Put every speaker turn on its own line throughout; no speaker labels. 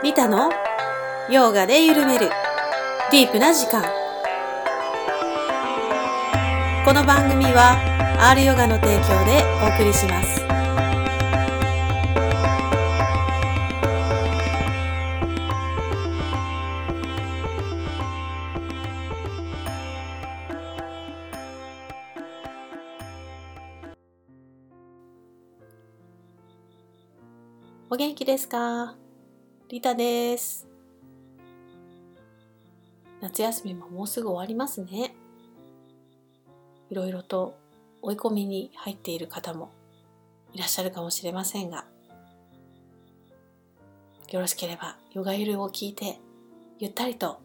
リタの？ヨガで緩める。ディープな時間。この番組は R ヨガの提供でお送りします。お元気ですか？リタです。夏休みももうすぐ終わりますね。いろいろと追い込みに入っている方もいらっしゃるかもしれませんが、よろしければヨガゆるを聞いてゆったりと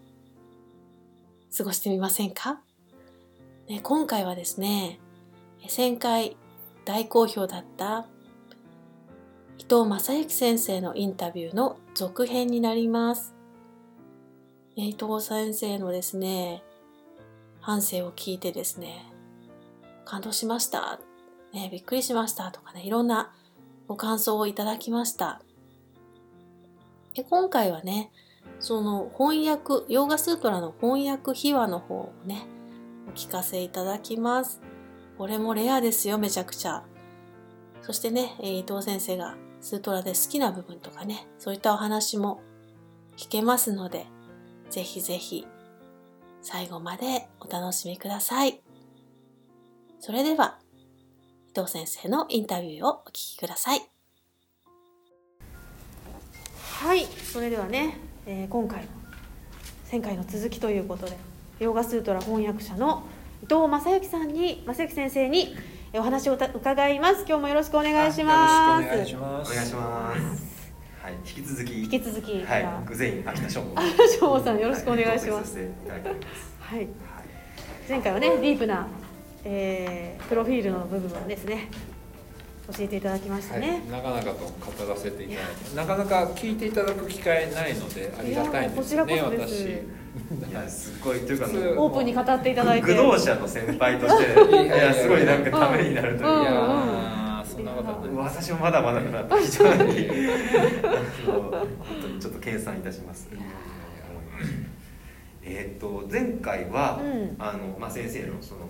過ごしてみませんか、ね、今回はですね、1000回大好評だった伊藤正幸先生のインタビューの続編になります。伊藤先生のですね、反省を聞いてですね、感動しました、ね、びっくりしましたとかね、いろんなご感想をいただきました。で今回はね、その翻訳、ヨーガスートラの翻訳秘話の方をね、お聞かせいただきます。これもレアですよ、めちゃくちゃ。そしてね、伊藤先生がスートラで好きな部分とかね、そういったお話も聞けますので、ぜひぜひ最後までお楽しみください。それでは、伊藤先生のインタビューをお聞きください。はい、それではね、えー今回の1000回の続きということで、ヨーガスートラ翻訳者の伊藤正幸さんに、正幸先生にお話をた伺います。今日もよろしくお願いします。
よろしくお願いします。
お願いします。はい、引き続き。
引き続き、
はい
では、
グゼイン秋田翔吾。
あ翔吾さんよろしくお願いします
はい。
前回はねディープな、えープロフィールの部分をですね教えていただきました
はい
ね、、
なかなかと語らせていただいて、なかなか聞いていただく機会ないのでありがたいんですよね、
いやこちらこそです
いや、すごいというか、
オープンに語っていただいて。
駆動者の先輩として、い
いや
すごいなんかためになるという。か。
ーそんなことはない。
私もまだまだだなと非常に。本当にちょっと謙遜いたします。えーっと前回は、
うん。
あのまあ先生のその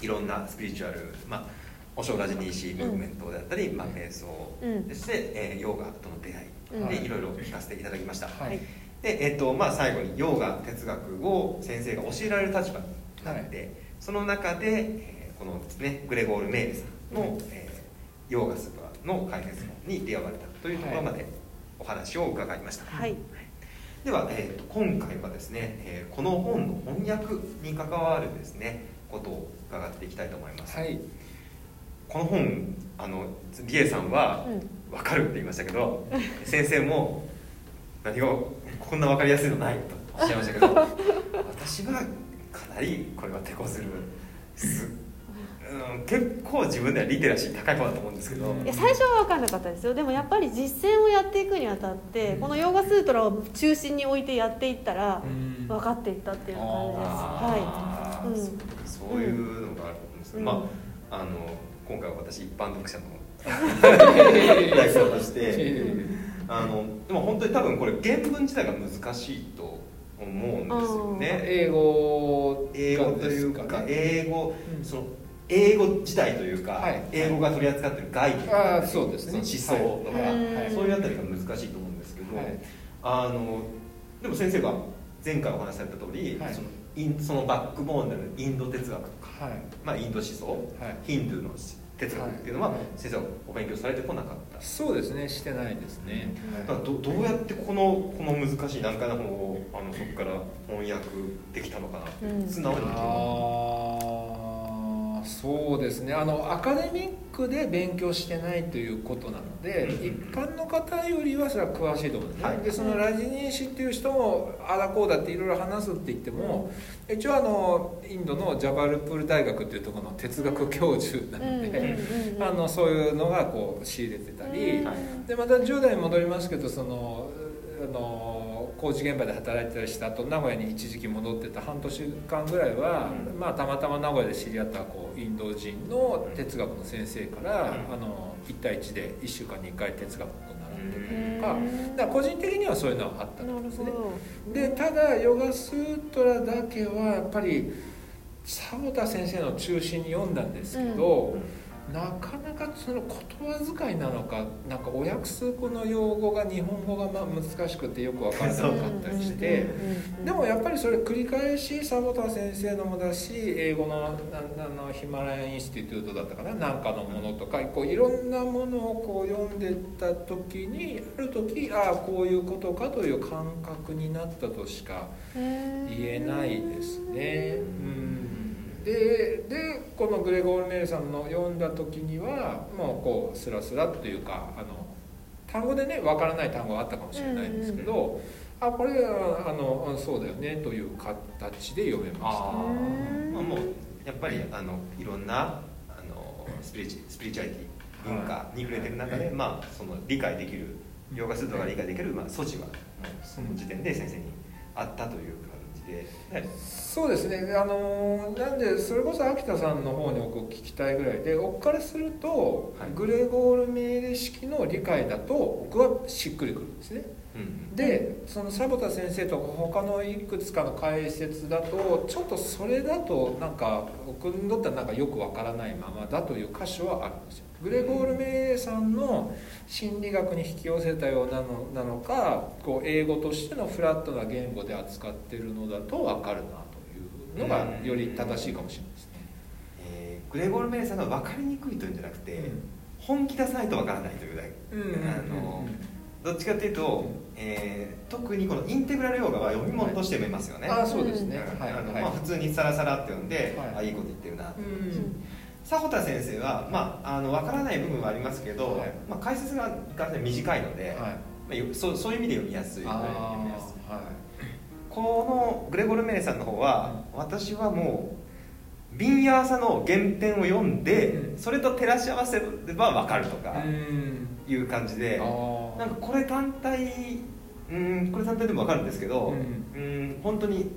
いろんなスピリチュアルまあお正ラジニーシームーブメントであったり、まあ瞑想、
うん。
そして、えーヨガとの出会いで、
うん
いろいろ聞かせていただきました。
はい
で、えっとまあ、最後にヨガ哲学を先生が教えられる立場になって、その中で、えーこのですねグレゴール・メールさんの、えーヨーガスーパーの解説本に出会われたというところまでお話を伺いました、
はい。
では、えーと今回はですね、えーこの本の翻訳に関わるですねことを伺っていきたいと思います、
はい、
この本あのリエさんは
うん。
分かるって言いましたけど、先生も何がこんな分かりやすいのないと。おっしゃいましたけど私はかなりこれは手こずるす、うん、結構自分ではリテラシー高い方だと思うんですけど、
いや最初は分かんなかったですよ。でもやっぱり実践をやっていくにあたってこのヨーガスートラを中心に置いてやっていったら
うん。
分かっていったっていう感じです。は
あー。
うん。
そうそういうのがあるんです、
うん。
まああの今回は私一般読者の 代表として あのでも本当に多分これ原文自体が難しいと思うんですよね。
英語
英語というか
ね。
英語、
うん。
その英語自体というか、
はい。
英語が取り扱ってる概念。
あーそうですね。
思想とか、
はい。
はい
そういうあたりが難しいと思うんですけど、
はい。
あのでも先生が前回お話しされた通り、
はい。
そのインそのバックボーンであるインド哲学とか、
はい。
まあ、インド思想、
はい。
ヒンドゥーの哲学っていうのは、
はい。
先生はお勉強されてこなかった、
そうですねしてないですね、
だからどどうやってこのこの難しい難解な本をあのそこから翻訳できたのかなって、
うん。
素直に
ああそうですね。あのアカデミックで勉強してないということなので、
うん。
一般の方よりはそれは詳しいと思うんですね、
はい。
でそのラジニーシっていう人もあだこうだっていろいろ話すって言っても、一応あのインドのジャバルプール大学っていうところの哲学教授なので、
うんうんうんうん。
あのそういうのがこう仕入れてたり、でまた10代に戻りますけどそのあの工事現場で働いてたりした後名古屋に一時期戻ってた半年間ぐらいは、
うん。
まあ、たまたま名古屋で知り合ったこうインド人の哲学の先生から、
うん。
あの1対1で1週間に1回哲学のことをってたりとか。だ個人的にはそういうのはあったんですね。
ど。
でただヨガスートラだけはやっぱり迫田先生の中心に読んだんですけど、なかなかその言葉遣いなのかなんかお訳すこの用語が日本語がまあ難しくてよく分からなかったりしてでもやっぱりそれ繰り返し迫田先生のもだし英語のあのヒマラヤンインスティテュートだったかななんかのものとかこういろんなものをこう読んでた時にある時ああこういうことかという感覚になったとしか言えないですね。うんででこのグレゴール・メールさんの読んだ時にはもうこうスラスラっていうかあの単語でねわからない単語があったかもしれないんですけど、うんうん、あこれはあのそうだよねという形で読めました。あ
まあ、もうやっぱりあのいろんなあのスピリチスピリチュアリティ文化に触れてる中で、はい、まあ、その理解できるヨガスートが理解できる、まあ、措置はもうその時点で先生にあったという
で、はい、そうですね。あのなんでそれこそ秋田さんの方にお聞きたいぐらいで僕からすると、はい、グレゴール命令式の理解だと僕はしっくりくるんですね、うん、でその迫田先生とか他のいくつかの解説だとちょっとそれだとなんか僕にとってはなんかよくわからないままだという箇所はあるんですよグレゴール・メイさんの心理学に引き寄せたようなのなのかこう英語としてのフラットな言語で扱ってるのだと分かるなというのがより正しいかもしれないですね。
えー、グレゴール・メイさんが分かりにくいというんじゃなくて、うん、本気出さないと分からないというだけ、うん、あのどっちかっていうと、えー、特にこのインテグラルヨガは読み物として読めますよね。
はい、あそうですね。
はい、あの、まあ普通にサラサラって読んで、はい、あいいこと言ってるな。うん迫田先生は、まあ、あの分からない部分はありますけど、はい、まあ、解説が短いので、はい。まあ、そそういう意味で読みやすい。はい、このグレゴル・メレさんの方は、うん、私はもうビンヤーサの原点を読んで、うん、それと照らし合わせれば分かるとかいう感じで、うん、なんかこれ単体うんこれ単体でも分かるんですけど、うん、うん本当に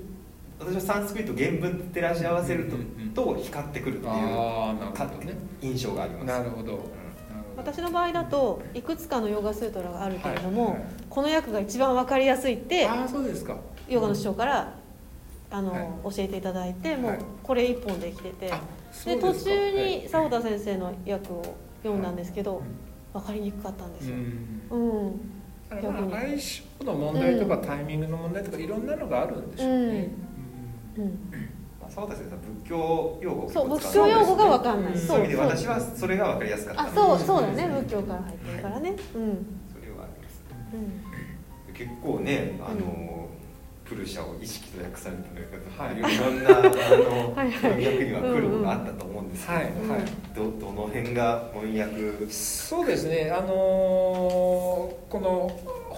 私はサンスクリット原文照らし合わせると,、と光ってくるっていう印象があります。
なるほど、
私の場合だといくつかのヨガスートラがあるけれども、はいはい、この訳が一番分かりやすいって
あそうですか。
ヨガの師匠から、あの、はい、教えていただいてもうこれ一本できてて、で途中に澤田先生の訳を読んだんですけど、分かりにくかったんですよ。うん。
相性の問題とかタイミングの問題とかいろんなのがあるんでしょうね。
まあ、澤田先生仏教用語
そう仏教用語が分かんない、
そういう意味で私はそれが分かりやすかった。
あそうそうだね。仏教から入ってるからね、うん。そ
れはあります、うん、結構ねあの、プルシャを意識と訳されたはい、いろんなあの翻訳には苦労があったと思うんです。けど、はいはい、どどの辺が翻訳？
そうですね。あのー、この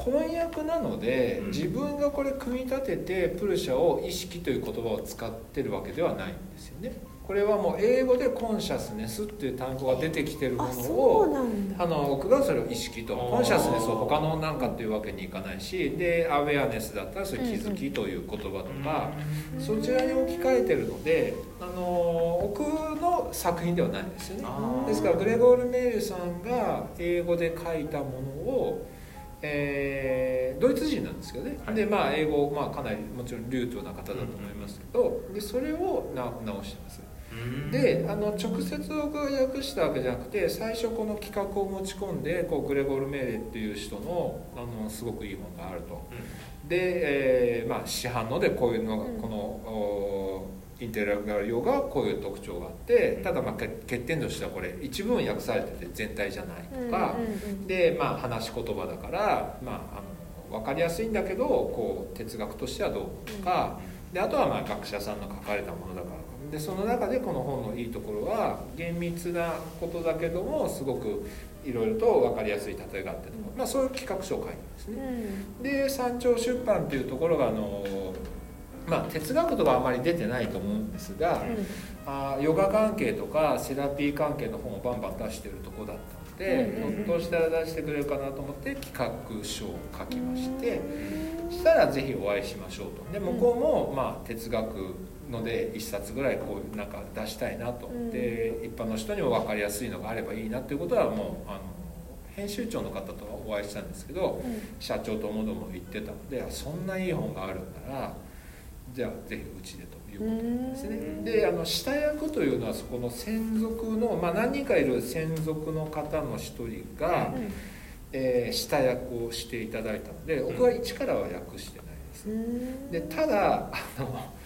翻訳なので、自分がこれ組み立ててプルシャを意識という言葉を使ってるわけではないんですよね。これはもう英語でコンシャスネスっていう単語が出てきてるものをあの僕がそれを意識とコンシャスネスを他の何かっていうわけにいかないしでアウェアネスだったらそれ気づきという言葉とか、そちらに置き換えてるのであの奥の作品ではないんですよね。ですからグレゴール・メールさんが英語で書いたものをえー、ドイツ人なんですけどね、はい、でまあ英語、まあ、かなりもちろん流暢な方だと思いますけど、でそれを直してます。であの直接僕が訳したわけじゃなくて最初この企画を持ち込んでこうグレゴル・メーレっていう人のあのすごくいい本があると、うん、で、えーまあ、市販のでこういうのが、このインテラガル用がこういう特徴があってただまあ欠点としてはこれ一部分訳されてて全体じゃないとか、でまあ話し言葉だから、まあ、あの分かりやすいんだけどこう哲学としてはどうとか、であとはまあ学者さんの書かれたものだから。でその中でこの本のいいところは厳密なことだけどもすごくいろいろと分かりやすい例えがあってとか、まあ、そういう企画書を書いてですね、うん、で山頂出版っていうところがあのまあ、哲学とかあまり出てないと思うんですが、うん、あヨガ関係とかセラピー関係の本をバンバン出してるとこだったので、うん、ひょっとしたら出してくれるかなと思って企画書を書きまして、そしたらぜひお会いしましょうと。で向こうも、まあ、哲学ので1冊ぐらいこうなんか出したいなと、うん、で一般の人にも分かりやすいのがあればいいなっていうことはもうあの編集長の方とお会いしたんですけど、社長ともども言ってたのでそんないい本があるならじゃあぜひうちでということなんですね。であの下役というのはそこの専属の、まあ、何人かいる専属の方の一人が、うん、えー、下役をしていただいたので僕は一からは訳してないです。でただあの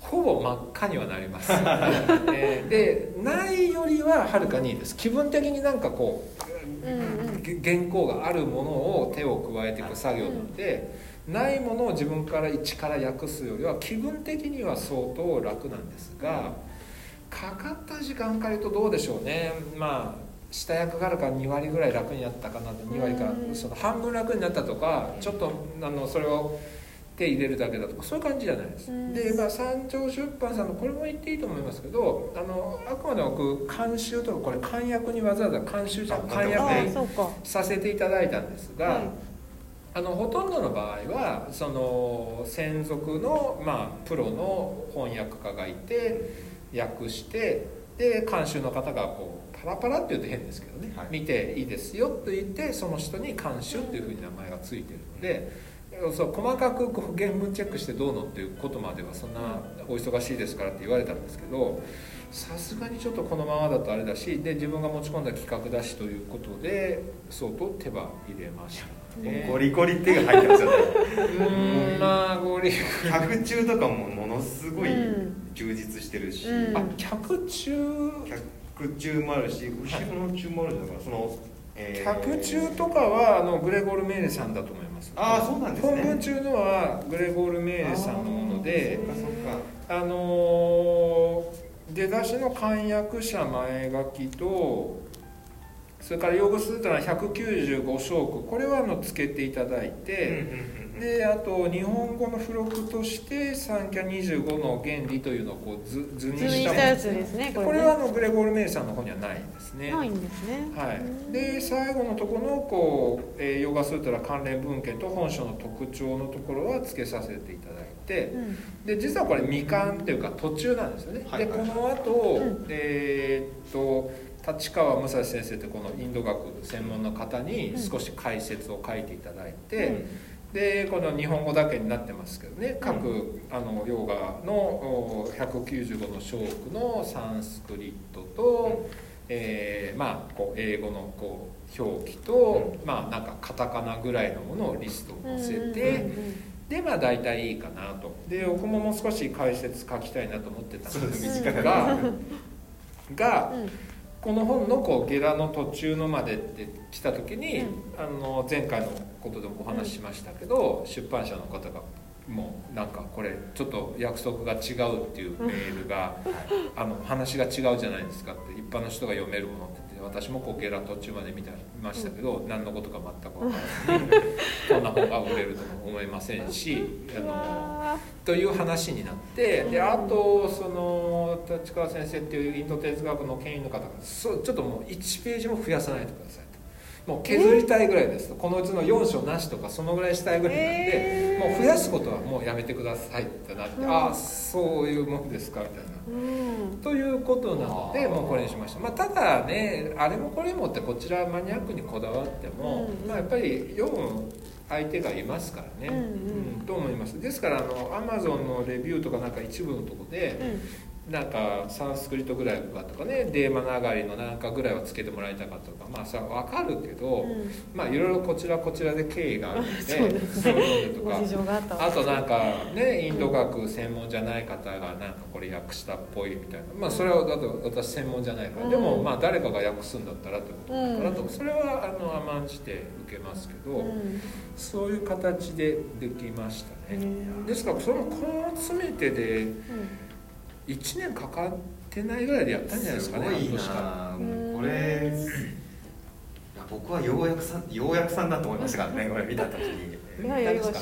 ほぼ真っ赤にはなります、えー、でないよりははるかにいいです。気分的になんかこう、うんうん、原稿があるものを手を加えていく作業なので、うん、ないものを自分から一から訳すよりは気分的には相当楽なんですが、かかった時間から言うとどうでしょうね。まあ下役があるから2割ぐらい楽になったかなと2割からその半分楽になったとかちょっとあのそれを手入れるだけだとかそういう感じじゃないです、うん、で、まあ、三条出版さんのこれも言っていいと思いますけどあのあくまでも僕監修とかこれ漢訳にわざわざ監修じゃ漢訳させていただいたんですが、あのほとんどの場合はその専属の、まあ、プロの翻訳家がいて訳してで監修の方がこうパラパラって言うと変ですけどね、はい、見ていいですよと言ってその人に監修っていうふうに名前が付いてるので。そう細かくこう原文チェックしてどうのっていうことまではそんなお忙しいですからって言われたんですけどさすがにちょっとこのままだとあれだしで自分が持ち込んだ企画だしということで相当手羽入れました、
ね、ゴリゴリ手が入ってますよね。
うん。まあゴリ
客中とかもものすごい充実してるし、
うん、あ客中？
客中もあるし後ろの中もあるんだからその
客中とかはあのグレゴール・メーレさんだと思います。
ああそうなんですね。
本文中のはグレゴール・メーレさんのものであの出だしの漢訳者前書きとそれから用語数というのは195章句。これはあのつけていただいて、であと日本語の付録として三キャ25の原理というのをこう図図にしたもの。ですねこれ、ね、これはあのグレゴール・メイさんの方にはないんですね。
ないんですね。
はい。で最後のところのこう、えー、ヨガスートラ関連文献と本書の特徴のところはつけさせていただいて、うん、で実はこれ未完っていうか途中なんですよね、はい、でこの後、うん、えー、っと立川武蔵先生ってこのインド学専門の方に少し解説を書いていただいて、うん。でこの日本語だけになってますけどね各、うん、あのヨガの195の章句のサンスクリットと、うん、えー、まあこう英語のこう表記と、うん、まあなんかカタカナぐらいのものをリストを載せて、でまあ大体いいかなと。で僕ももう少し解説書きたいなと思ってたんですがが、この本のこうゲラの途中のまでって来た時に、うん、あの前回のことでもお話ししましたけど、うん、出版社の方がもうなんかこれちょっと約束が違うっていうメールが、あの話が違うじゃないですかって一般の人が読めるものって私もこうゲラ途中まで見たましたけど、うん、何のことか全く分からずにこんな本が売れるとも思いませんしあのという話になってであとその立川先生っていうインド哲学の権威の方がそちょっともう1ページも増やさないでくださいもう削りたいぐらいです。このうちの4章なしとかそのぐらいしたいぐらいなんで、もう増やすことはもうやめてくださいってなって、ああそういうもんですかみたいな。ということなのでもうこれにしました、まあ、ただねあれもこれもってこちらマニアックにこだわっても、まあ、やっぱり読む相手がいますからね、うんと思います。ですからあのアマゾンのレビューとかなんか一部のとこで、なんかサンスクリットぐらいかとかねデーマナガリのなんかぐらいはつけてもらいたかったとかまあさ分かるけど、うん、まあいろいろこちらこちらで経緯があるので そういうのとか。あとなんかねインド学専門じゃない方がなんかこれ訳したっぽいみたいな。まあそれはだと私専門じゃないから、うん、でもまあ誰かが訳すんだったらってことだからと、うん、それはあの甘んじて受けますけど、そういう形でできましたね。ですからそのこの詰めてで、1年かかってないぐらいでやったんじゃないですかね
すごいなこれ僕はようやくさんようやくさんだと思いましたからね これ見た時に。
いやいや僕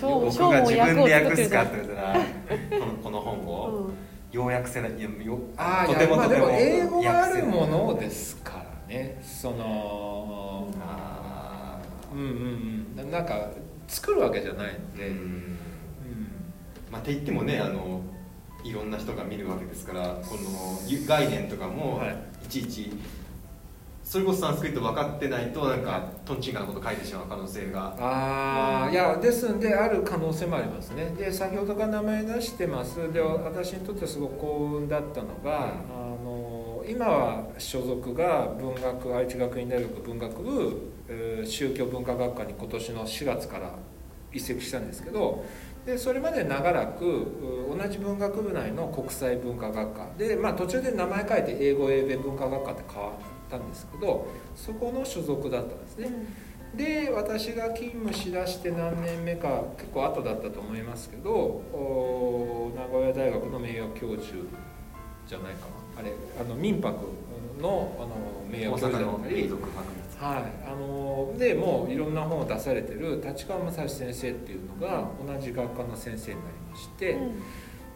が自分で訳すかって言ったら。この この本を、うん、ようやくせないよ
あとてもとても、まあ、英語があるものですからねそのうんうんうん。なんか作るわけじゃないので、うん、うん、
まあって言ってもねあのいろんな人が見るわけですからこの概念とかもい。ちいちそれこそサンスクリット分かってないとなんかとんちんかなこと書いてしまう可能性が。
ああいやですんである可能性もありますね。で先ほどから名前出してます。で私にとってすごく幸運だったのが、うん、あの今は所属が文学愛知学院大学文学部、えー、宗教文化学科に今年の4月から移籍したんですけどでそれまで長らく同じ文学部内の国際文化学科。で、まあ、途中で名前変えて英語英米文化学科って変わったんですけどそこの所属だったんですね、うん、で私が勤務しだして何年目か結構後だったと思いますけど名古屋大学の名誉教授じゃないかな。あれあの民泊のあの名誉教授だったりはい、あのでもういろんな本を出されてる立川正史先生っていうのが同じ学科の先生になりまして、うん。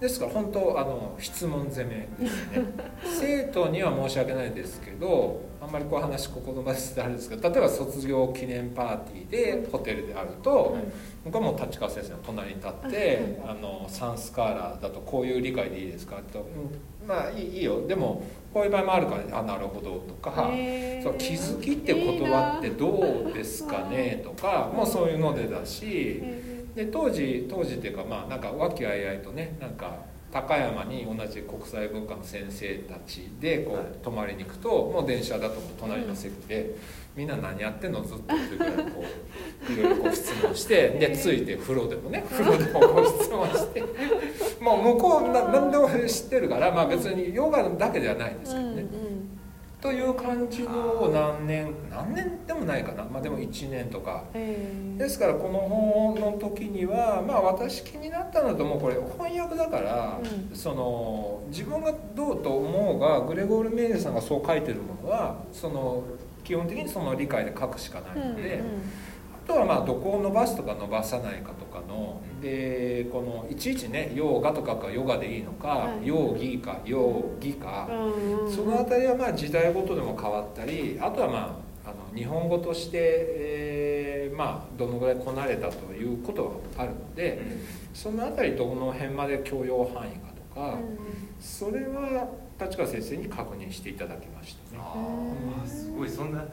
ですから本当あの質問攻めですね 生徒には申し訳ないですけどあんまりこう話ここの場であれですけど例えば卒業記念パーティーでホテルであると、僕はもう立川先生の隣に立って「あのサンスカーラーだとこういう理解でいいですか?」と、うん「まあいいいいよでもこういう場合もあるから、あなるほど」とか「そう気づきって言葉ってどうですかね?」とかもうそういうのでだし。で当時当時っていうかまあなんか和気あいあいとねなんか高山に同じ国際文化の先生たちでこう泊まりに行くともう電車だと隣の席でみんな何やってんのずっとっていうぐらいこう いろいろこう質問してでついて風呂でもね風呂でもこう質問して。もう向こう何でも知ってるからまあ別にヨガだけではないんですけどね。という感じの何年何年でもないかな、まあ、でも1年とか、ですからこの本の時にはまあ私気になったのともうこれ翻訳だから、うん、その自分がどうと思うがグレゴール・メーレさんがそう書いてるものはその基本的にその理解で書くしかないので。うんうん。あとはまあどこを伸ばすとか伸ばさないかとかのでこのいちいちねヨーガとかかヨガでいいのか、はい、ヨーギーかヨーギか、その辺りはまあ時代ごとでも変わったりあとはまああの日本語として、えー、まあどのぐらいこなれたということはあるので、その辺りどの辺まで許容範囲かとか、それは立川先生に確認していただきましたね。
あすごい。そんな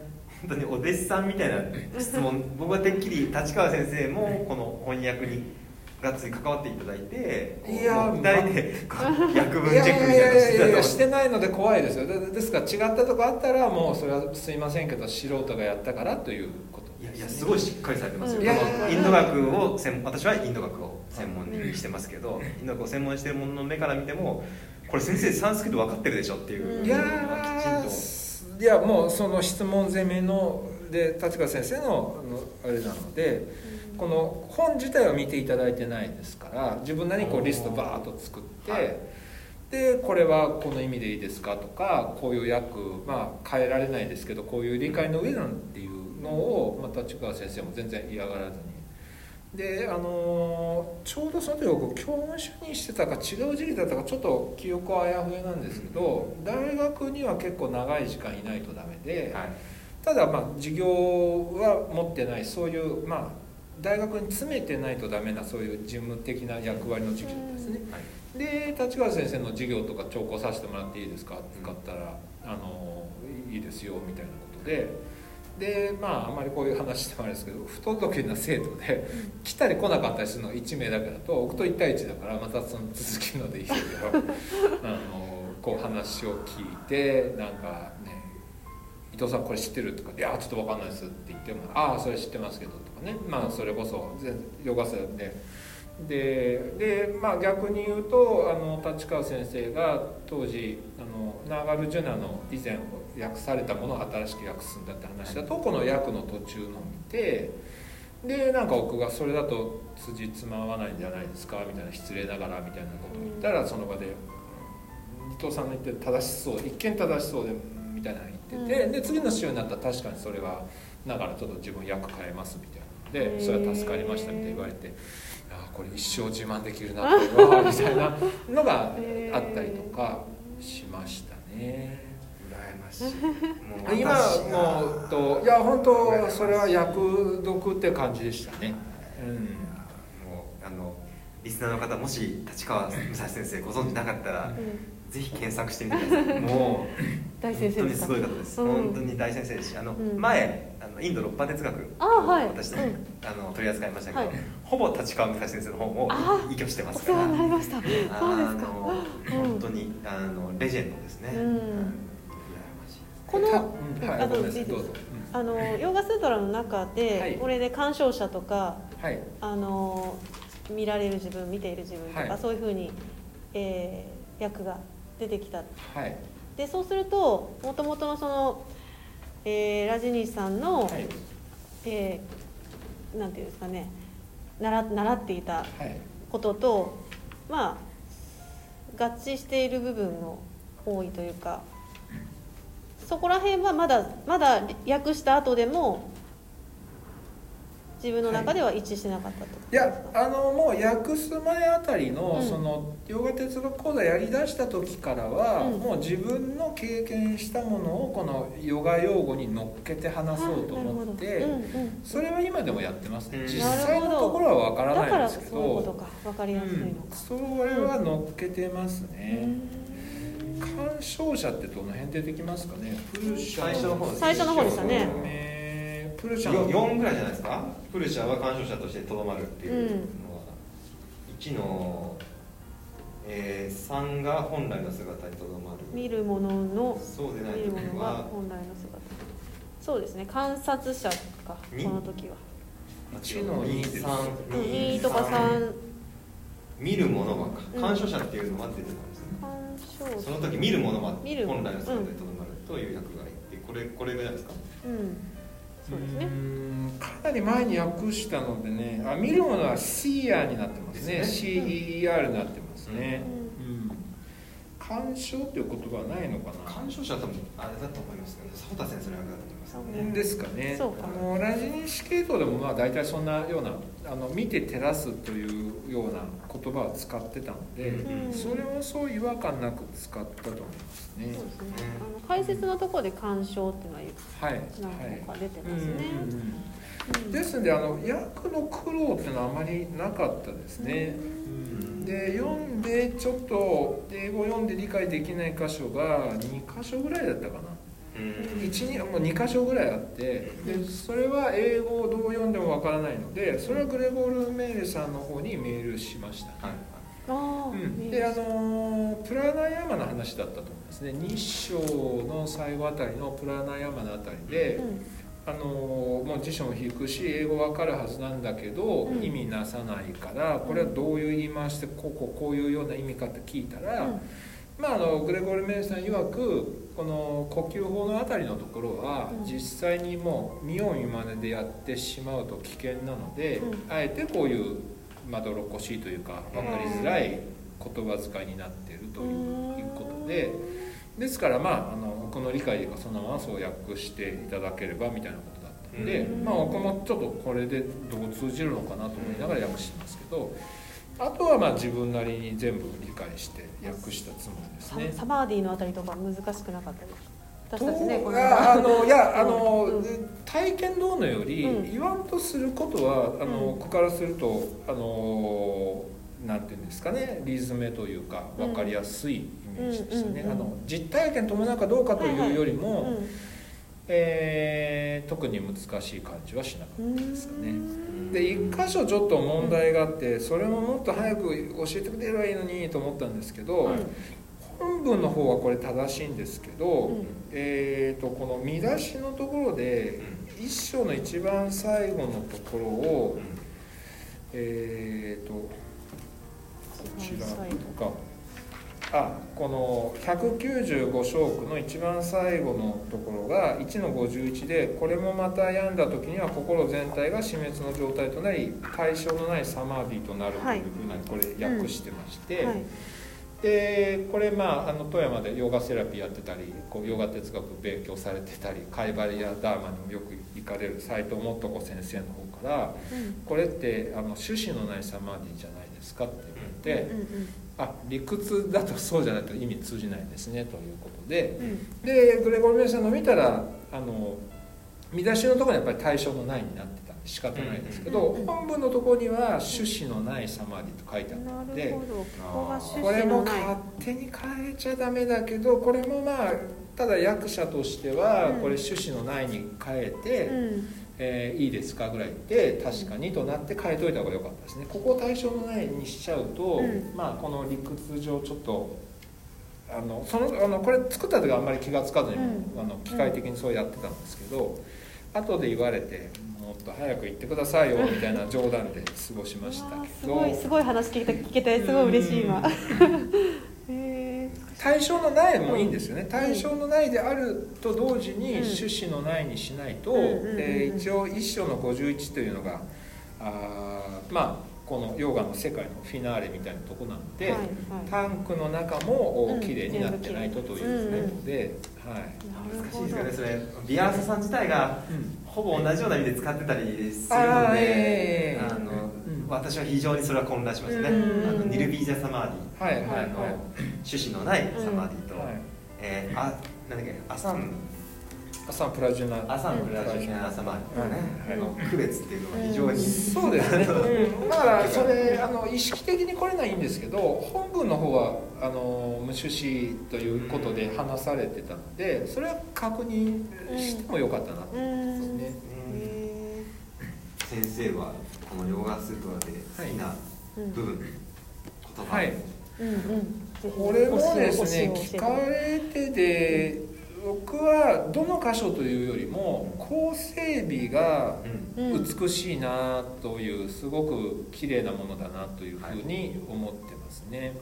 本当にお弟子さんみたいな質問 僕はてっきり立川先生もこの翻訳にがっつり関わっていただいていや2人で訳文チェックみたいなのしてたと。
してないので怖いですよ。ですから違ったとこあったらもうそれはすいませんけど素人がやったからということ
いやいやすごいしっかりされてますよ、うん、インド学を専私はインド学を専門にしてますけど、インド学を専門にしてるものの目から見てもこれ先生サンスクリット分かってるでしょっていう、いやきちんと。
いやもうその質問攻めので立川先生のあれなので、この本自体は見ていただいてないですから自分なりにこうリストバーッと作って、はい、でこれはこの意味でいいですかとかこういう訳まあ変えられないですけどこういう理解の上なんていうのを、まあ、立川先生も全然嫌がらずに。であのちょうどその時僕教務主任してたか違う時期だったかちょっと記憶はあやふやなんですけど大学には結構長い時間いないとダメで、はい、ただまあ授業は持ってないそういうまあ大学に詰めてないとダメなそういう事務的な役割の授業ですね、はい、で立川先生の授業とか聴講させてもらっていいですかって使ったら、あのいいですよみたいなことで。でまああんまりこういう話してもあれですけど不届けな生徒で、来たり来なかったりするのが1名だけだと僕と1対1だからまたその続きのでいいけど あのこう話を聞いてなんかね「伊藤さんこれ知ってる?」とか「いやちょっと分かんないです」って言っても「ああそれ知ってますけど」とかねまあそれこそヨガ生で。でで、まあ、逆に言うとあの立川先生が当時あのナーガルジュナの以前訳されたものを新しく訳すんだって話だとこの訳の途中のを見てでなんか僕がそれだと辻褄合わないんじゃないですかみたいな失礼ながらみたいなことを言ったらその場で伊藤さんの言って正しそう一見正しそうでみたいなの言ってて、で次の週になったら確かにそれはだからちょっと自分訳変えますみたいなのでそれは助かりましたみたいな言われて。あこれ一生自慢できるなってみたいなのがあったりとかしましたね。今もうといや本当それは役読って感じでしたね、うん、
もうあのリスナーの方もし立川武蔵先生ご存知なかったら、うん、ぜひ検索してみてください。もう
大先生
本当に
です
ごい方です、
うん。
本当に大先生ですしあの、
うん。
前あのインド六波哲学
あはい。
私、
うん。
あの取り扱いましたけど、
はい。
ほぼ立川昔先生の本を
あ
依拠してま
お
すから。
世話になりました。そうですか。
本当にあのレジェンドですね、
うんこの
たうんはい
あどうぞ
ごめんなさいどうぞ。
あのヨガスートラの中で、
はい。
これで鑑賞者とか
うんはい。
あの見られる自分見ている自分とか、
はい。
そういうふうに、えー役が出てきた。
はい。
でそうするともともとのその、えーラジニーさんの、
はい。
えーなんていうんですかね習習っていた
はい。
こととまあ合致している部分も多いというかそこら辺はまだまだ訳した後でも自分の中では一致してなかったと、
いやあのもう訳す前あたりの、
うん。
そのヨガ哲学講座やりだした時からは、
うん。
もう自分の経験したものをこのヨガ用語に乗っけて話そうと思って、
うんうん。
それは今でもやってます。ね、
うん。
実際のところはわから
だから
ないんですけ
そういうこと
ど
か。分かりやすいの
それは乗っけてますね、
うん
鑑賞者ってどの辺出てきますかね？プルシャ
最初の方です
最初の方でしたね。
ねプルシャ
よ
の
4ぐらいじゃないですか？プルシャは鑑賞者としてとどまるっていうのは、1の、えー、3が本来の姿にとどまる。
見るものの
そうでない
見るも
時は
本来の姿。そうですね。観察者かこ
に
の時は。
1の2です。
3
2とか3
見るものはか。
うん。
鑑賞者っていうのは出てたんですその時見るものは本来の姿にとどまるという役がいてこれこれぐらいですか？
うん。そうですね。
うーん。かなり前に訳したのでねあ見るものは CER になってますね。
ですね。
CER になってますね、
う
うん。鑑賞っていう言葉はないのかな？
鑑賞者は多分あれだと思いますけど佐田先生の役だと思います
ですかね。
そうか。
あのラジニシ系統でもまあ大体そんなようなあの見て照らすというような言葉を使ってたので、
うん。
それはそう違和感なく使ったと思いますね。
そうですね。あの解説のところで鑑賞っていうのは
はい。
何個か出て
うん
ますね、
うんうん
うん。
ですのであの訳の苦労っていうのはあまりなかったですね、
ん。
で読んでちょっと英語読んで理解できない箇所が2箇所ぐらいだったかな。
うん
12もう2箇所ぐらいあってでそれは英語をどう読んでもわからないのでそれはグレゴール・メーレさんの方にメールしました、
はい
ああ、
うん、であのプラーナヤマの話だったと思いますね。日章の最後あたりのプラーナヤマのあたりで、
うん。
あのもう辞書も引くし英語わかるはずなんだけど、
うん。
意味なさないからこれはどういう言い回しでこうこうこういうような意味かって聞いたら、
うん
まあ、あのグレゴール・メイさん曰くこの呼吸法のあたりのところは、
うん。
実際にもう見よう見まねでやってしまうと危険なので、
うん。
あえてこういうまどろっこしいというか分かりづらい言葉遣いになっているということでですからまああの僕の理解でそのままそう訳していただければみたいなことだったので、
うん。
まあ僕もちょっとこれでどう通じるのかなと思いながら訳してますけど。あとはまあ自分なりに全部理解して訳したつもりです
サ
ね。
サバーディのあたりとか難しくなかったです私たちね
と
この
ああのいやあの、
うん。
体験どうのより、
うん。
言わんとすることはあの、
うん。
僕からするとあのなんていうんですかねリズムというか
うん
分かりやすいイメージでしたね、あの実体験伴うかどうかというよりも、
うん。
えー特に難しい感じはしなか
う
ったですかね。
ん。
で一箇所ちょっと問題があってそれももっと早く教えてくれればいいのにと思ったんですけど、
うん
本文の方はこれ正しいんですけど、
うん。
えー、とこの見出しのところで一章の一番最後のところをえー、とこちらとかあこの195章句の一番最後のところが1の51でこれもまた病んだ時には心全体が死滅の状態となり対象のないサマーディとなるというふうなこれ訳してまして。
はい
でこれまああの富山でヨガセラピーやってたりこうヨガ哲学勉強されてたりカイバリやダーマにもよく行かれる斎藤素子先生の方から
うん「
これってあの趣旨のないサマーディじゃないですか」って言われて
うんうん「
あ理屈だとそうじゃないと意味通じないですね」ということで。
うん。
でグレゴル・メイさんの見たらあの見出しのところにやっぱり対象のないになってたん仕方ないですけど、本文のところには趣旨のないサマディと書いてあった
な
ので
こ
れも勝手に変えちゃダメだけどこれもまあただ役者としては
うん。
これ趣旨のないに変えて、
うん
えーいいですかぐらいで確かにとなって変えといた方が良かったですね。ここを対象のないにしちゃうと、
うん。
まあこの理屈上ちょっとあのそのあのこれ作った時はあんまり気が付かずに、
うん。
あの機械的にそうやってたんですけど、後で言われてもっと早く行ってくださいよみたいな冗談で過ごしましたけど。
ごいすごい話聞けた聞けてすごい嬉しい今。へ
対象のないもいいんですよね、対象のないであると同時に
うん。
趣旨のないにしないと、
うんうんうんうん。
で一応一章の51というのがあーまあこのヨガの世界のフィナーレみたいなとこなので、
ーはいはい。
タンクの中も
うん。
綺麗になってないとということで、はい。
難しい
なるほど。
ですよねそれビアーサさん自体がほぼ同じような意味で使ってたりするので
ええ
あ私は非常にそれは混乱しましたね、
うん。
あのニルビージャサマーディ、
はいはいはい。
あの趣旨のないサマーディと、
はい。
えーあなんだっけアサン
アサンプラジュナ
アサンプラジュナサマーディね、
はい。
あの区別っていうのが非常に、
そうですね、うん、だからそれあの意識的にこれないいんですけど本文の方はあの無趣旨ということで話されてたのでそれは確認してもよかったなと
う
思います
ん。
ね、
へ
先生はこのヨガスートラで好きな部分、言葉、
はい。
うんうん。
これもですね聞かれてで僕はどの箇所というよりも構成美が美しいなというすごく綺麗なものだなというふうに思ってますね。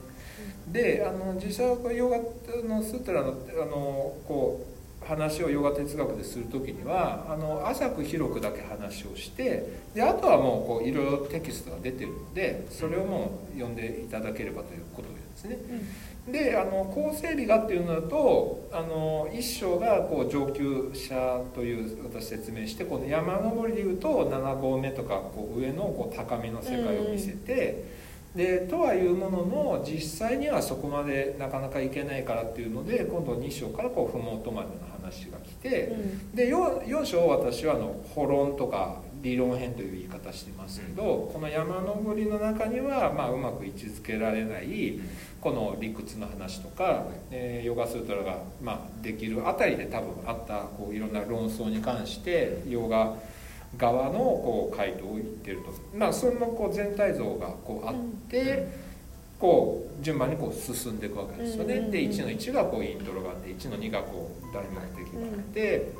であの実際はヨガのスートラのあのこう話をヨガ哲学でする時にはあの浅く広くだけ話をしてであとはもうこういろいろテキストが出てるのでそれをもう読んでいただければということですね。であの構成美がっていうのだとあの一章がこう上級者という私説明してこの山登りでいうと7合目とかこう上のこう高めの世界を見せて、でとはいうものの実際にはそこまでなかなかいけないからっていうので今度2章からこう麓までの話が来て。
うん。
で 4, 4章私はあの「保論」とか「理論編」という言い方してますけど、この山登りの中には、まあ、うまく位置づけられないこの理屈の話とか、えーヨガスートラが、まあ、できるあたりで多分あったこういろんな論争に関してヨガ側のこう回答を言ってると、まあ、そのこう全体像がこうあって、こう順番にこう進んでいくわけですよね。で1の1がこうイントロがあって1の2がこう大目的があって、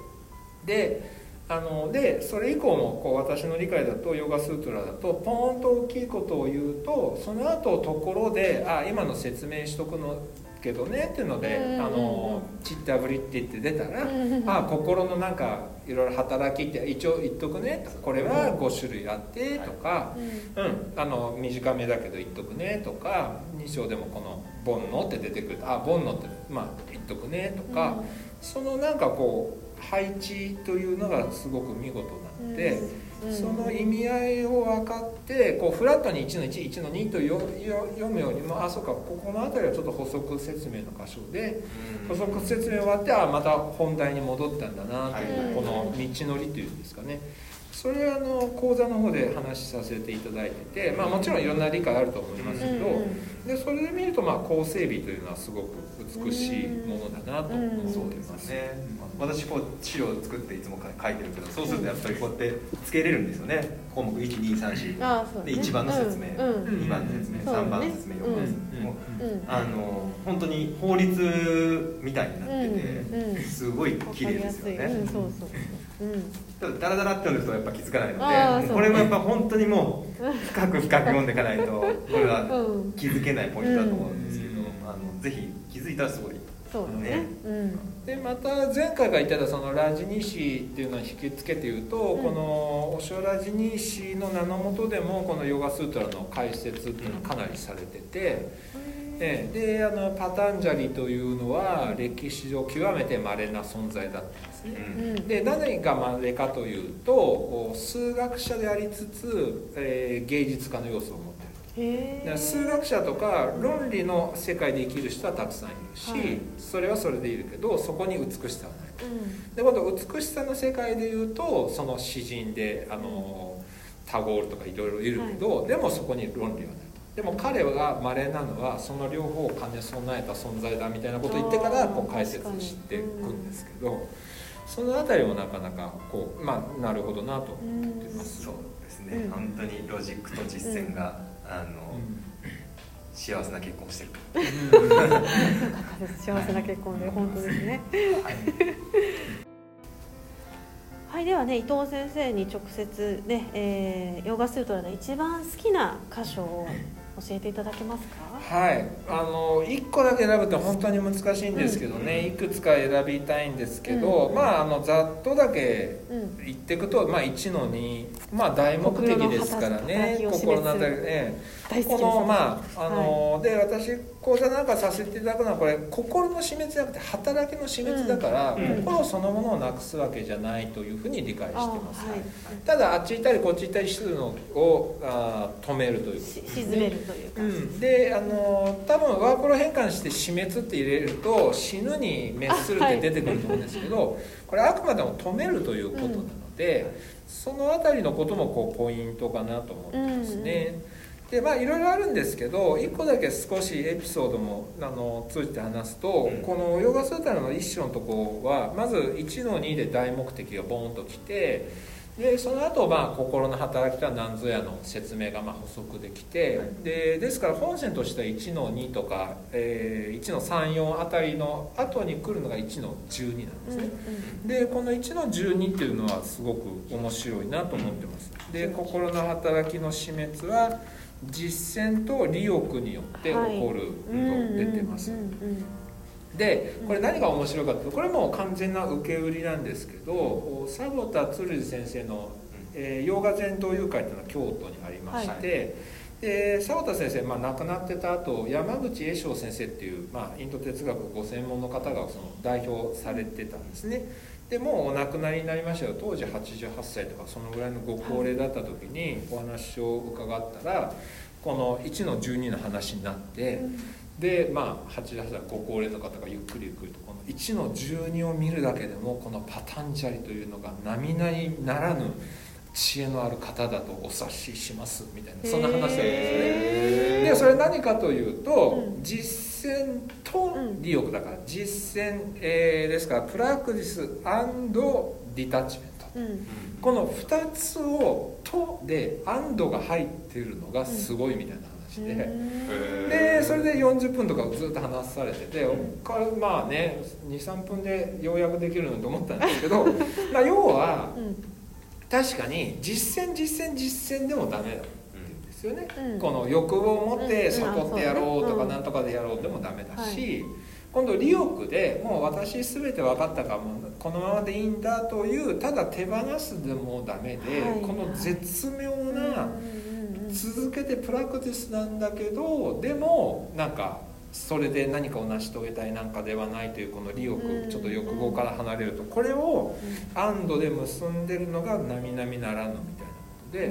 であのでそれ以降もこう私の理解だとヨガスートラだとポーンと大きいことを言うとその後ところで「あ今の説明しとくのけどね」っていうので
うんうんうん「
あのチッタブリ」って言って出たら
うん「
あ心のなんかいろいろ働きって一応言っとくね」これは5種類あって」とか。
うん。
うん、あの短めだけど言っとくねとか2章でもこの「煩悩」って出てくると「あ煩悩ってまあ言っとくね」とか、そのなんかこう配置というのがすごく見事なので、
うん
その意味合いを分かってこうフラットに1の11の2と読むよりもあそうかここの辺りはちょっと補足説明の箇所で補足説明終わってあまた本題に戻ったんだなという、
はい
この道のりというんですかねそれはあの講座の方で話しさせていただいてて、まあ、もちろんいろんな理解あると思いますけど、でそれで見るとまあ構成美というのはすごく美しいものだなと思ってます。
ですね、私こう資料を作っていつも書いてるけどそうするとやっぱりこうやってつけれるんですよね。項目1234
あそうね。
で1番の説明、
うんうん。
2番の説明、
そうね。
3番の説明4番の説明、もう
うん
あの本当に法律みたいになってて、
うんうん
すごい綺麗ですよね、
うん。
ただダラダラって読んでるとやっぱ気づかないのでこれもやっぱ本当にもう深く深く読んでいかないとこれは
うん
気づけないポイントだと思うんですけど、あのぜひ気づいたらすごい
そうだね。うん。
でまた前回が言ってたそのラジニシっていうのを引き付けて言うと、
うん。
このオショラジニシの名のもとでもこのヨガスートラの解説っていうのはかなりされてて、ええ。であのパタンジャリというのは歴史上極めて稀な存在だったんですね。
うん。
で何が稀かというと数学者でありつつ、えー芸術家の要素を持っている数学者とか論理の世界で生きる人はたくさんいるし、
はい。
それはそれでいるけどそこに美しさはない。で今度美しさの世界でいうとその詩人であの、タゴールとかいろいろいるけど、はい、でもそこに論理はない。とでも彼が稀なのはその両方を兼ね備えた存在だみたいなことを言ってからこう解説していくんですけど、その辺りもなかなかこうまあなるほどなと思ってます。
そうですね、本当にロジックと実践が、あの、幸せな結婚してる。
幸せな結婚で本当ですね。はい。はい、ではね伊藤先生に直接ね、えー、ヨガスートラで一番好きな箇所を教えていただけますか？
はい。あの1個だけ選ぶって本当に難しいんですけどね、うん、いくつか選びたいんですけど、うん、まああのざっとだけ言っていくと、まあ、1の2まあ大目的ですからね。心のあたりねこのまああの、はい、で私講座なんかさせていただくのはこれ心の死滅じゃなくて働きの死滅だから、うん、心そのものをなくすわけじゃないというふうに理解してます、はい、ただあっち行ったりこっち行ったりするのをあ止めるということ
です、ね、沈めるというか、う
ん、であの多分ワープロ変換して死滅って入れると死ぬに滅するって出てくると思うんですけど、はい、これあくまでも止めるということなので、うん、その辺りのこともこうポイントかなと思ってますね。うんうんでまあいろいろあるんですけど1個だけ少しエピソードもあの通じて話すと、うん、このヨガスータラの一種のとこはまず1の2で大目的がボーンときてでその後まあ心の働きとは何ぞやの説明がまあ補足できて、はい、でですから本線としては1の2とか、えー、1の34あたりの後に来るのが1の12なんですね、うんうん、でこの1の12っていうのはすごく面白いなと思ってます。で心の働きの死滅は実践と利欲によって起こると出てます。でこれ何が面白いかというとこれも完全な受け売りなんですけど佐保田鶴司先生の、えー、洋画禅道友会というのは京都にありまして、はい。で佐保田先生、まあ、亡くなってた後山口栄翔先生っていう、まあ、インド哲学ご専門の方がその代表されてたんですね。でもうお亡くなりになりましたよ。当時88歳とかそのぐらいのご高齢だった時にお話を伺ったらこの1の12の話になって、うん、でまあ88歳ご高齢の方がゆっくりゆっくりとこの1の12を見るだけでもこのパタンジャリというのが並々ならぬ知恵のある方だとお察ししますみたいなそんな話なんですよね。でそれ何かというと、うん、実践と利欲だから、実践、えー、ですからプラクティスディタッチメント、うん、この2つを「と」で「アンド」が入ってるのがすごいみたいな話で、うん、でそれで40分とかずっと話されてて、うん、まあね23分でようやくできるのと思ったんですけど まあ要は。確かに実践実践実践でもダメだですよね、うん、この欲望を持って悟ってやろうとかなんとかでやろうでもダメだし、今度利欲でもう私全て分かったからもうこのままでいいんだというただ手放すでもダメで、はい、この絶妙な続けてプラクティスなんだけどでもなんかそれで何かを成し遂げたいなんかではないというこの利欲ちょっと欲望から離れるとこれを安堵で結んでるのが並々ならぬみたいなで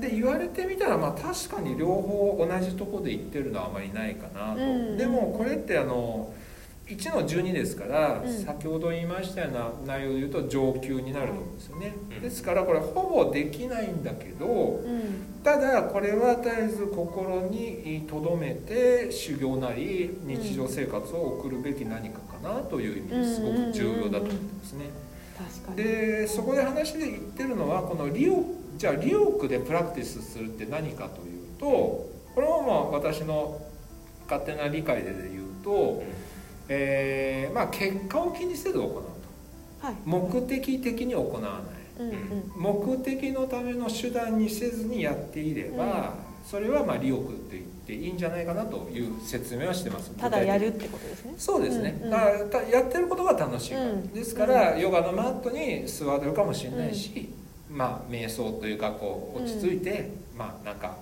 で言われてみたらまあ確かに両方同じとこで言ってるのはあまりないかなと。でもこれってあの1の12ですから、うん、先ほど言いましたような内容で言うと上級になると思うんですよね、うん、ですからこれほぼできないんだけど、うん、ただこれは絶えず心に留めて修行なり日常生活を送るべき何かかなという意味ですごく重要だと思ってますね。でそこで話で言ってるのはこの利欲じゃあ利欲でプラクティスするって何かというとこれもまあ私の勝手な理解で言うと。えーまあ、結果を気にせず行うと、はい、目的的に行わない、うんうん、目的のための手段にせずにやっていれば、うん、それはまあ利欲って言っていいんじゃないかなという説明はしてます。
ただやるってことですね。
そうですね、うんうん、だからやってることが楽しいから、うん、ですから、ヨガのマットに座れるかもしれないし、まあ瞑想というかこう落ち着いて、まあなんか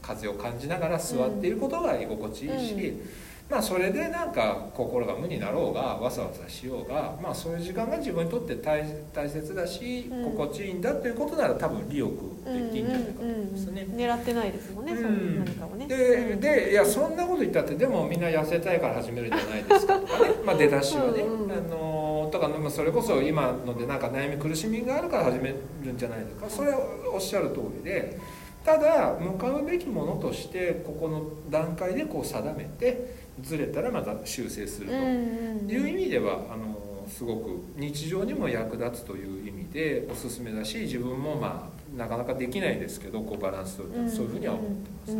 風を感じながら座っていることが居心地いいし、まあそれでなんか心が無になろうがわざわざしようがまあそういう時間が自分にとって大大切だし、うん、心地いいんだということなら多分利欲って言っていいんじゃないかと思いますね、
うん。うん、狙ってないですもんね、うん、そういう何かをね。
ででいやそんなこと言ったってでもみんな痩せたいから始めるんじゃないですかとかね。まあ出だしはね、あのとかそれこそ今のでなんか悩み苦しみがあるから始めるんじゃないですか。それはおっしゃる通りでただ向かうべきものとしてここの段階でこう定めてずれたらまた修正すると。いう意味ではあのすごく日常にも役立つという意味でおすすめだし自分もまあなかなかできないですけどこうバランス取るそういうふうには思ってます。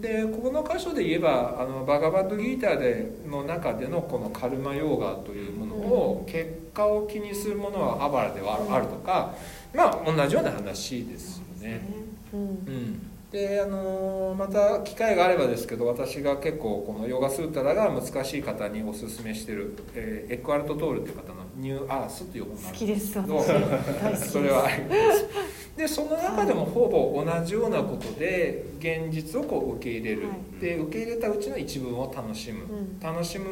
でここの箇所で言えばあのバガバッドギーターでの中でのこのカルマヨーガというを、結果を気にするものはアバラではあるとか、まあ同じような話ですよね。うん。であのまた機会があればですけど私が結構このヨガスータラが難しい方におすすめしてる、えー、エクアルト・トールという方の「ニューアース」という本があるんですけど。それはあります。で その中でもほぼ同じようなことで現実をこう受け入れる、はい、で受け入れたうちの一部を楽しむ、うん、楽しむ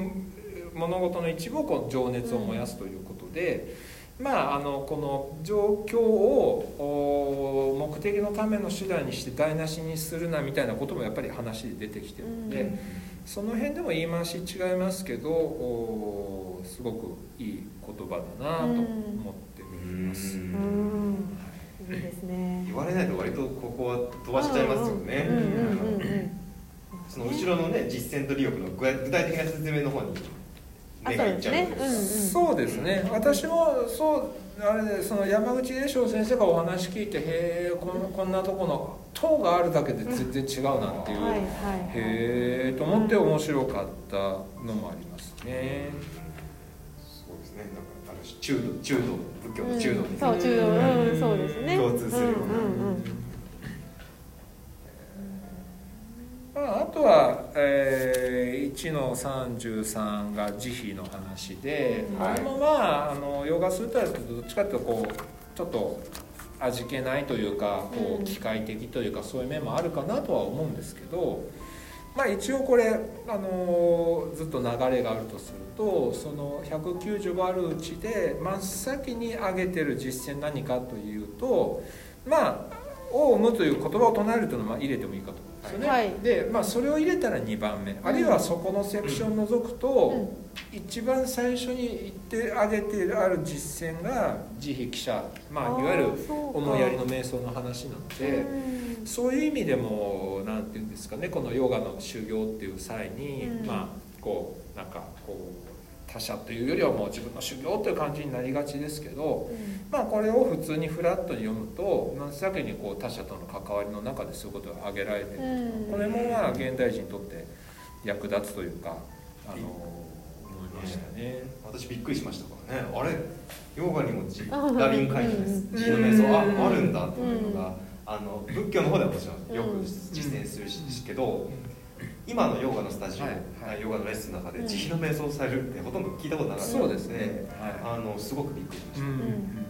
物事の一部をこう情熱を燃やすということで、まあ、あのこの状況を目的のための手段にして台無しにするなみたいなこともやっぱり話で出てきてるので、うん、その辺でも言い回し違いますけどすごくいい言葉だなと思っています。
いいですね。
言われないと割とここは飛ばしちゃいますよね。その後ろのね実践と利欲の具体的な説明の方に目がいっちゃう
そうですね。私もそうあれでその山口栄翔先生がお話聞いてへえこんこんなとこの塔があるだけで全然違うなっていう、へえと思って面白かったのもありますね。
そうですね。なんかある種中道中道仏教の中道
に、そう中道、うん、そうですね。
共通するような。
まあ、あとは、えー、1の33が慈悲の話で、うん、あれもまああのヨガスーターだとどっちかというとこうちょっと味気ないというかこう機械的というかそういう面もあるかなとは思うんですけど、まあ、一応これ、あのずっと流れがあるとするとその195あるうちで真っ先に挙げてる実践何かというとまあ「オウム」という言葉を唱えるというのは入れてもいいかとですよね、はい、で、まあ、それを入れたら2番目。あるいはそこのセクション除くと、一番最初に言ってあげてある実践が慈悲記者、まあ、いわゆる思いやりの瞑想の話なのでそういう意味でも何て言うんですかねこのヨガの修行っていう際に、まあこうなんかこう他者というよりはもう自分の修行という感じになりがちですけど、うん、まあこれを普通にフラットに読むと真っ先にこう他者との関わりの中でそういうことが挙げられている、うん、これもまあ現代人にとって役立つというかあの思いましたね、
私びっくりしましたからね。あれ？ヨガにもダビン会議です。自の瞑想ああるんだというのが、あの仏教の方ではもちろんよく実践するしけど、今のヨガのスタジオ、はい、ヨガのレッスンの中で慈悲の瞑想されるってほとんど聞いたことなかったので、そうですね、はい、あのすごくびっくりしました、うん、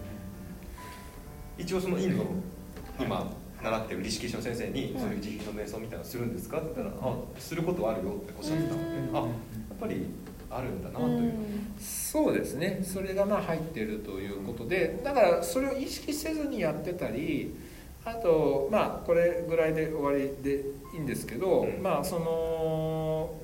一応そのインドの今習ってるリシキシの先生に、そういう慈悲の瞑想みたいなのするんですかって言ったら、あすることあるよっておっしゃってたので、あやっぱりあるんだなという、
そうですね。それがまあ入ってるということでだからそれを意識せずにやってたりあとまあこれぐらいで終わりでいいんですけど、うん、まあその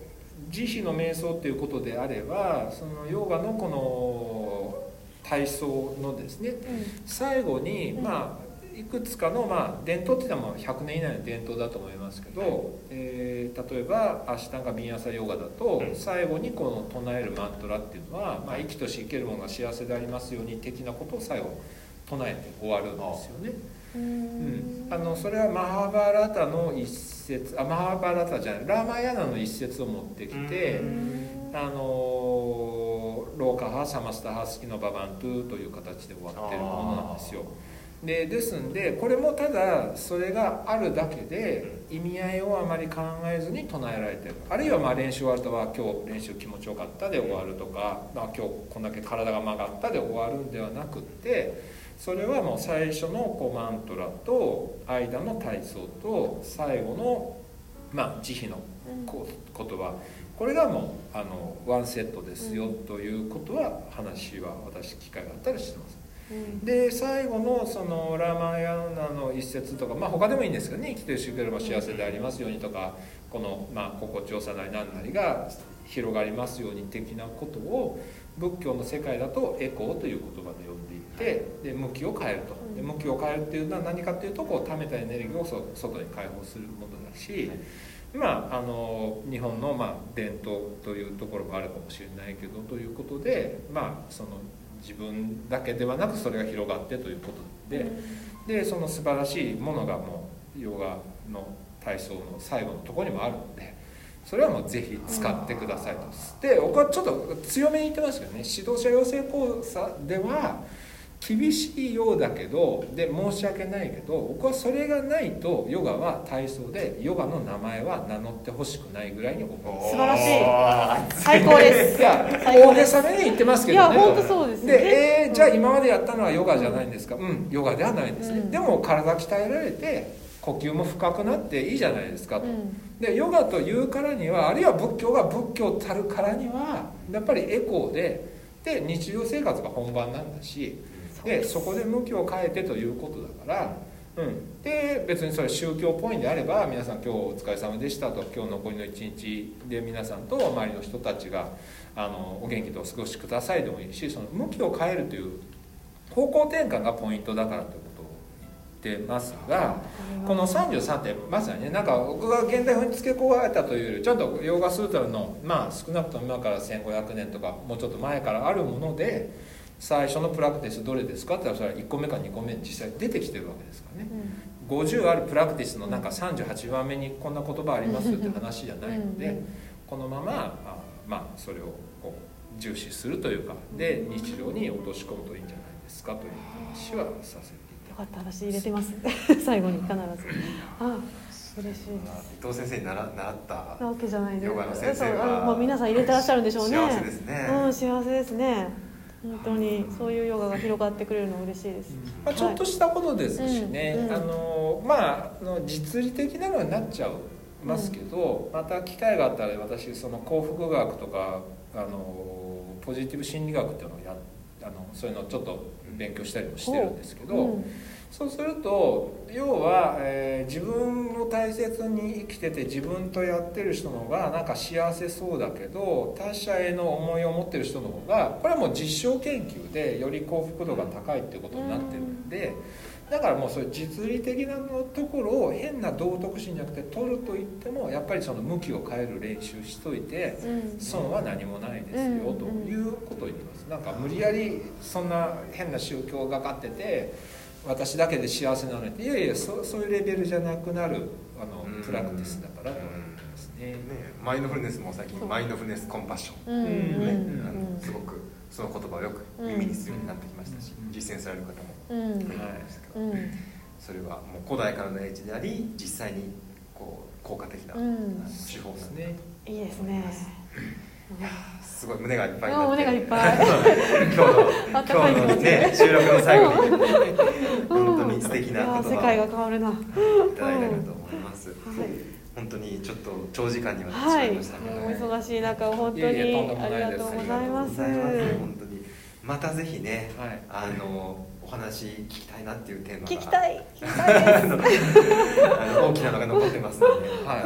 慈悲の瞑想っていうことであればそのヨガのこの体操のですね、うん、最後に、まあいくつかの、まあ、伝統っていうのは100年以内の伝統だと思いますけど、えー、例えばアシタンガビンヤサヨガだと最後にこの唱えるマントラっていうのは、まあ、生きとし生けるものが幸せでありますように的なことを最後唱えて終わるんですよね。うん、あのそれはマハバラタの一節あマハバラタじゃないラーマヤナの一節を持ってきてあのローカハサマスタハスキのババントゥという形で終わってるものなんですよ。でですんでこれもただそれがあるだけで意味合いをあまり考えずに唱えられてる。あるいはまあ練習終わるとは今日練習気持ちよかったで終わるとか、まあ、今日こんだけ体が曲がったで終わるんではなくってそれはもう最初のこうマントラと間の体操と最後の、まあ、慈悲のこ言葉。これがもうあのワンセットですよということは話は私機会があったりしてます。で最後のそのラーマヤナの一節とかまあ他でもいいんですけどね。生きてるしければ幸せでありますようにとかこのまあ心地よさなり何なりが広がりますように的なことを仏教の世界だとエコーという言葉で呼んでいてで向きを変えると。で向きを変えるっていうのは何かっていうとこう溜めたエネルギーをそ外に解放するものだし、まあ、あの日本のまあ伝統というところもあるかもしれないけどということで、まあ、その自分だけではなくそれが広がってということででその素晴らしいものがもうヨガの体操の最後のところにもあるので。それはもうぜひ使ってくださいと。で僕はちょっと強めに言ってますけどね。指導者養成講座では厳しいようだけどで申し訳ないけど僕はそれがないとヨガは体操でヨガの名前は名乗ってほしくないぐらいに思う。
素晴らしい。最高です。
いや大げさめに言ってますけどね
いや本当そうですね
で、えー、じゃあ今までやったのはヨガじゃないんですか？うんヨガではないですね、うん、でも体鍛えられて呼吸も深くなっていいじゃないですかと、うん、でヨガというからにはあるいは仏教が仏教たるからにはやっぱりエコーでで日常生活が本番なんだしでそこで向きを変えてということだから、うん、で別にそれ宗教っぽいんであれば皆さん今日お疲れ様でしたと今日残りの一日で皆さんと周りの人たちがあのお元気でお過ごしくださいでもいいしその向きを変えるという方向転換がポイントだからということ。を言ってますがこの33ってまさにねなんか僕が現代風に付け加えたというよりちゃんとヨガスートラのまあ少なくとも今から1500年とかもうちょっと前からあるもので。最初のプラクティスどれですかって言ったらそれは1個目か2個目に実際出てきてるわけですからね、うん、50あるプラクティスのなんか38番目にこんな言葉ありますって話じゃないので、うん、このままあまあそれをこう重視するというかで日常に落とし込むといいんじゃないですかという話はさせて
かった話入れてます。最後に必ず。あ嬉しい
伊藤先生に習習った
なわけじゃないです。
ヨガの先生は
もう皆さん入れてらっしゃるんでしょうね。
幸せですね。
うん幸せですね。本当にそういうヨガが広がってくれるの嬉しいです、
まあ、ちょっとしたことですしね、はい、あのまあの実利的なのになっちゃうますけど、うん、また機会があったら私その幸福学とかあのポジティブ心理学っていうのをやあのそういうのをちょっと勉強したりもしてるんですけど、うんそうすると要は、えー、自分を大切に生きてて自分とやってる人の方がなんか幸せそうだけど他者への思いを持ってる人の方がこれはもう実証研究でより幸福度が高いっていうことになってるんで。だからもうそういう実利的なところを変な道徳心じゃなくて取ると言ってもやっぱりその向きを変える練習しといて損は何もないですよということを言ってます。なんか無理やりそんな変な宗教がかってて私だけで幸せなのにいやいやそそういうレベルじゃなくなるあのプラクティスだからと思ってますね。ね
マインドフルネスも最近マインドフルネスコンパッション、ねすごくその言葉をよく耳にするようになってきましたし、実践される方も増えてきましたけど、それはもう古代からの英知であり実際にこう効果的な手法ですね、
いいですね。
いやすごい胸がいっぱい
胸がいっぱい。
今日の今日のね 収録の最後に本当に素敵な
世界が変わるな。い
ただいたかと思います、はい。本当にちょっと長時間にわたってしまいましたけど、
はい、お忙しい中本当にありがとうございます。
本当に。またぜひね、はい、あのお話聞きたいなっていうテーマが。
聞きたい。
大きなのが残ってますので、はい、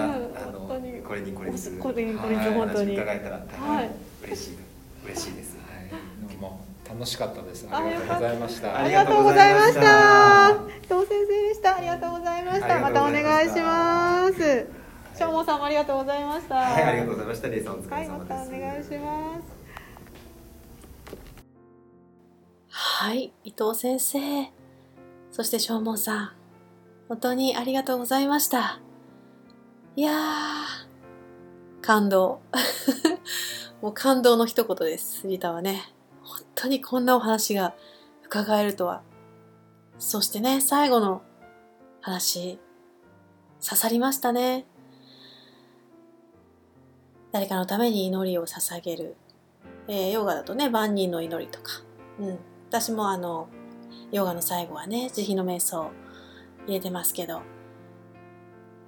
あのこれにこれに。する
これにこれに本当に。
伺えたら大変嬉しい、嬉しいです、
はい、も楽しかったです。ありがとうございました。
ありがとうございました。伊藤先生でした。ありがとうございました。またお願いします。しょうもさんもありがとうございました。
はい。ありがとうございました。レイさんお疲れ様です、はい、
またお願いしますはい伊藤先生。そしてしょうもんさん本当にありがとうございました。いやー感動。もう感動の一言です杉田はね。本当にこんなお話が伺えるとは。そしてね最後の話刺さりましたね。誰かのために祈りを捧げる、えー、ヨガだとね万人の祈りとか、うん、私もあのヨガの最後はね慈悲の瞑想入れてますけど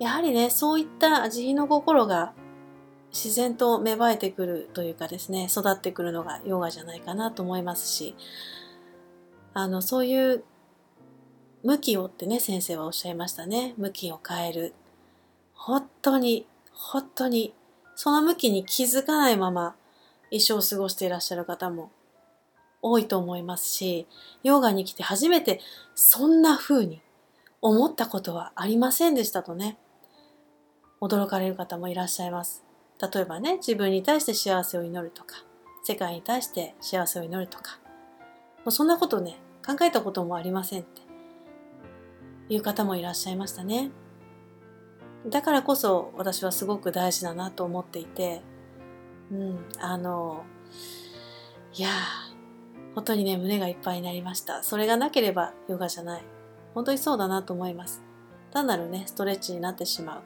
やはりねそういった慈悲の心が自然と芽生えてくるというかですね育ってくるのがヨガじゃないかなと思いますしあのそういう向きをってね先生はおっしゃいましたね。向きを変える。本当に本当にその向きに気づかないまま一生を過ごしていらっしゃる方も多いと思いますし、ヨガに来て初めてそんな風に思ったことはありませんでしたとね、驚かれる方もいらっしゃいます。例えばね、自分に対して幸せを祈るとか、世界に対して幸せを祈るとか、もうそんなことね、考えたこともありませんっていう方もいらっしゃいましたね。だからこそ私はすごく大事だなと思っていて、うん、あの、いや本当にね、胸がいっぱいになりました。それがなければヨガじゃない。本当にそうだなと思います。単なるね、ストレッチになってしまう。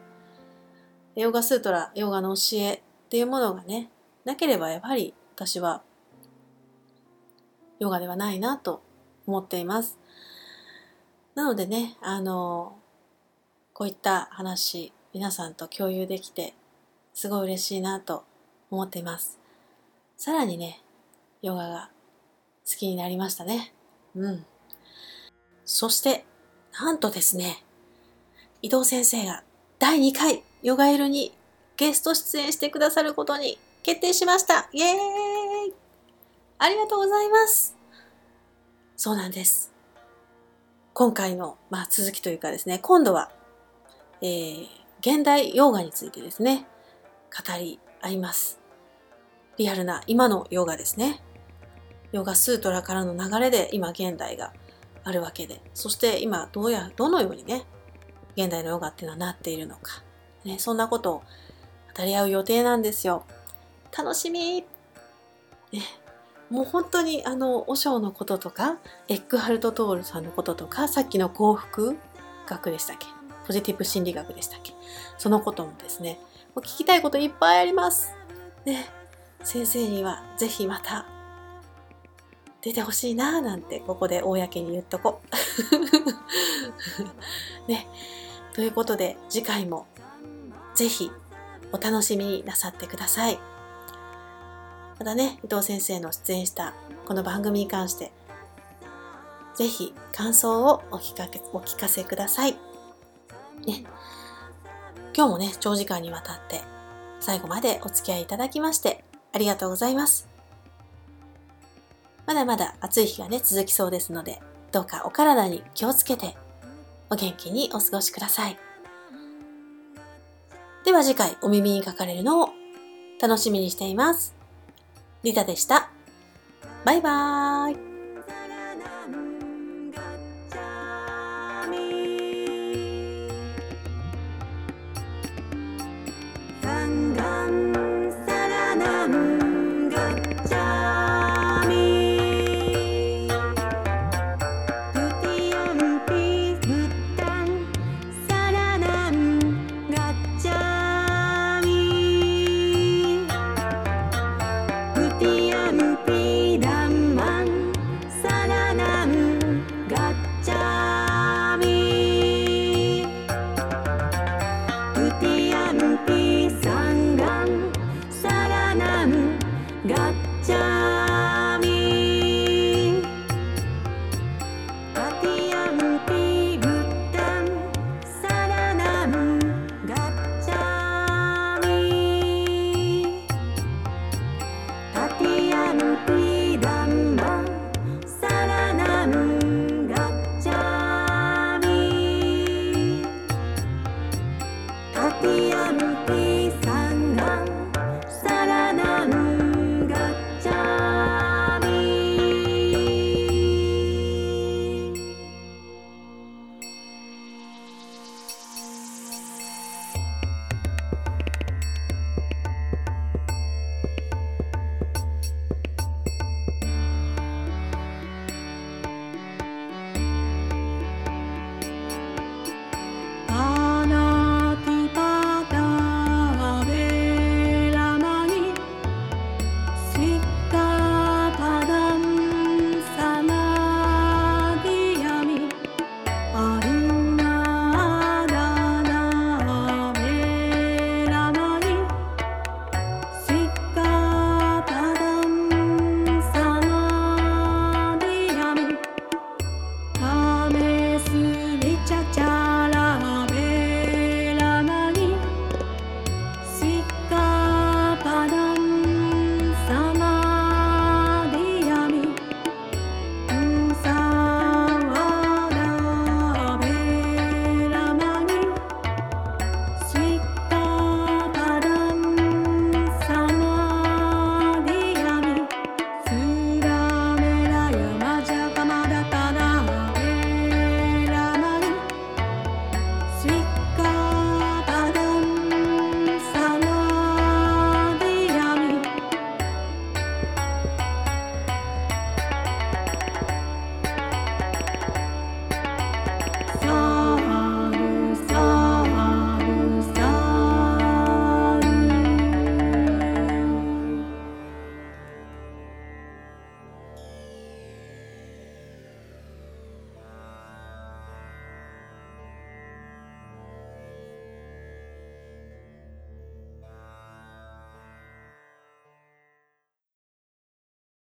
ヨガスートラ、ヨガの教えっていうものがね、なければやはり私はヨガではないなと思っています。なのでね、あの、こういった話、皆さんと共有できて、すごい嬉しいなと思っています。さらにね、ヨガが好きになりましたね。うん。そして、なんとですね、伊藤先生が第2回ヨガエルにゲスト出演してくださることに決定しました。イエーイありがとうございます。そうなんです。今回の、まあ、続きというかですね、今度は、えー、現代ヨガについてですね、語り合います。リアルな今のヨガですね。ヨガスートラからの流れで今現代があるわけで、そして今どうや、どのようにね、現代のヨガっていうのはなっているのか、ね、そんなことを語り合う予定なんですよ。楽しみ、もう本当にあの、和尚のこととか、エッグハルト・トールさんのこととか、さっきの幸福学でしたっけ？ポジティブ心理学でしたっけ？そのこともですね、もう聞きたいこといっぱいあります。ね、先生にはぜひまた出てほしいなぁなんてここで公に言っとこ。ね。ということで次回もぜひお楽しみになさってください。またね、伊藤先生の出演したこの番組に関して、ぜひ感想をお聞かけお聞かせください。ね、今日もね、長時間にわたって最後までお付き合いいただきましてありがとうございます。まだまだ暑い日がね、続きそうですので、どうかお体に気をつけてお元気にお過ごしください。では次回お耳にかかれるのを楽しみにしています。リタでした。バイバーイ。